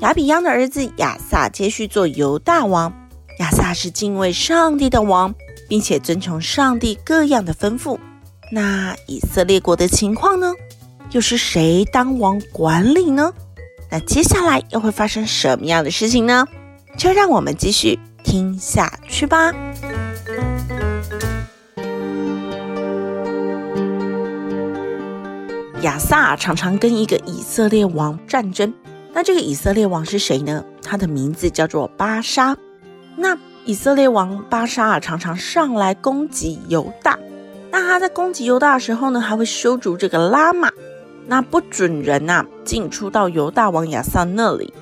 亚比央的儿子亚萨接续做犹大王。亚萨是敬畏上帝的王，并且遵从上帝各样的吩咐。那以色列国的情况呢？又是谁当王管理呢？那接下来又会发生什么样的事情呢？就让我们继续听下去吧。亚萨常常跟一个以色列王战争。那这个以色列王是谁呢？他的名字叫做巴沙。那以色列王巴沙啊，常常上来攻击犹大。那他在攻击犹大的时候呢，还会修筑这个拉玛，那不准人呐、啊、进出到犹大王亚萨那里。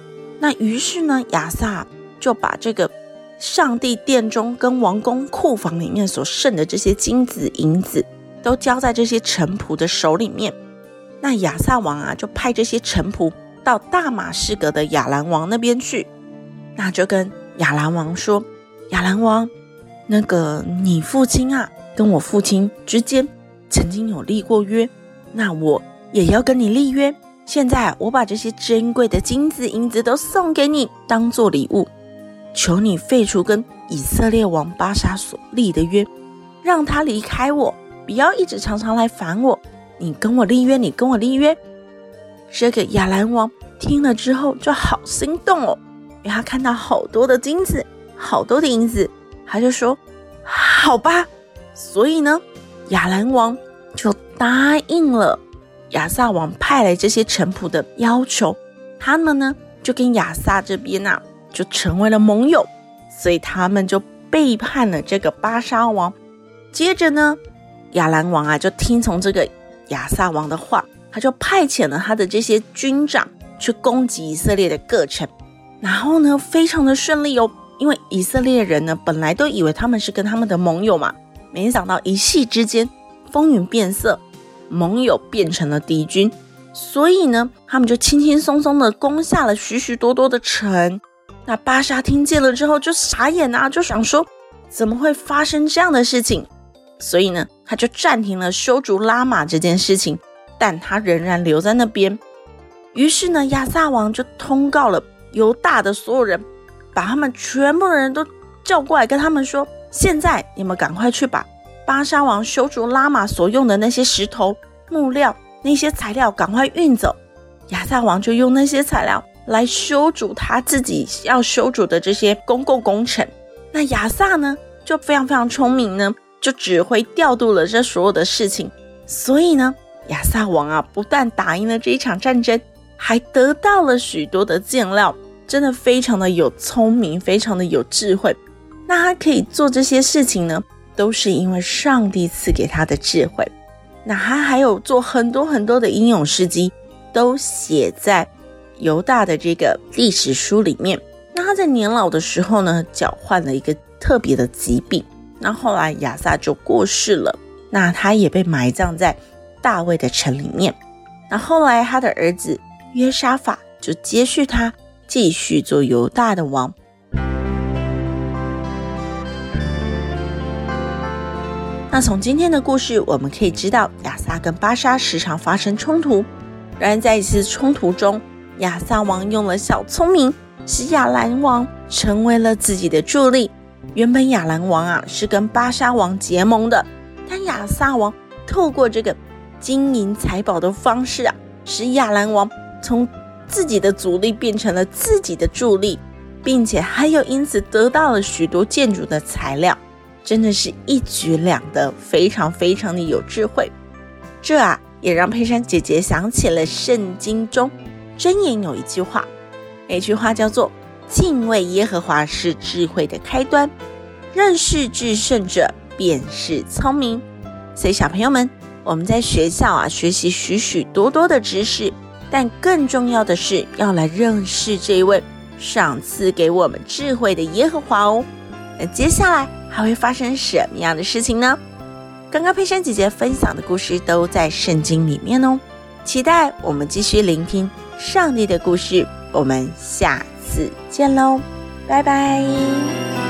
那于是呢，亚萨就把这个上帝殿中跟王宫库房里面所剩的这些金子银子，都交在这些臣仆的手里面。那亚萨王啊，就派这些臣仆。到大马士革的亚兰王那边去，那就跟亚兰王说：“亚兰王，那个你父亲啊，跟我父亲之间曾经有立过约，那我也要跟你立约。现在我把这些珍贵的金子银子都送给你，当做礼物，求你废除跟以色列王巴沙所立的约，让他离开我，不要一直常常来烦我。你跟我立约，你跟我立约。”这个亚兰王听了之后就好心动哦，因为他看到好多的金子，好多的银子，他就说：“好吧。”所以呢，亚兰王就答应了亚萨王派来这些臣仆的要求。他们呢就跟亚萨这边呐、啊、就成为了盟友，所以他们就背叛了这个巴沙王。接着呢，亚兰王啊就听从这个亚萨王的话。他就派遣了他的这些军长去攻击以色列的各城，然后呢，非常的顺利哦，因为以色列人呢本来都以为他们是跟他们的盟友嘛，没想到一夕之间风云变色，盟友变成了敌军，所以呢，他们就轻轻松松的攻下了许许多多的城。那巴沙听见了之后就傻眼啊，就想说怎么会发生这样的事情？所以呢，他就暂停了修筑拉玛这件事情。但他仍然留在那边。于是呢，亚萨王就通告了犹大的所有人，把他们全部的人都叫过来，跟他们说：“现在你们赶快去把巴沙王修筑拉玛所用的那些石头、木料、那些材料赶快运走。”亚萨王就用那些材料来修筑他自己要修筑的这些公共工程。那亚萨呢，就非常非常聪明呢，就指挥调度了这所有的事情。所以呢。亚萨王啊，不但打赢了这一场战争，还得到了许多的建料，真的非常的有聪明，非常的有智慧。那他可以做这些事情呢，都是因为上帝赐给他的智慧。那他还有做很多很多的英勇事迹，都写在犹大的这个历史书里面。那他在年老的时候呢，脚患了一个特别的疾病。那后来亚萨就过世了，那他也被埋葬在。大卫的城里面，那后来他的儿子约沙法就接续他，继续做犹大的王。那从今天的故事，我们可以知道亚萨跟巴沙时常发生冲突。然而在一次冲突中，亚萨王用了小聪明，使亚兰王成为了自己的助力。原本亚兰王啊是跟巴沙王结盟的，但亚萨王透过这个。金银财宝的方式啊，使亚兰王从自己的阻力变成了自己的助力，并且还有因此得到了许多建筑的材料，真的是一举两得，非常非常的有智慧。这啊，也让佩珊姐姐想起了圣经中箴言有一句话，那句话叫做“敬畏耶和华是智慧的开端，认识至圣者便是聪明”。所以小朋友们。我们在学校啊，学习许许多多的知识，但更重要的是要来认识这一位赏赐给我们智慧的耶和华哦。那接下来还会发生什么样的事情呢？刚刚佩珊姐姐分享的故事都在圣经里面哦。期待我们继续聆听上帝的故事。我们下次见喽，拜拜。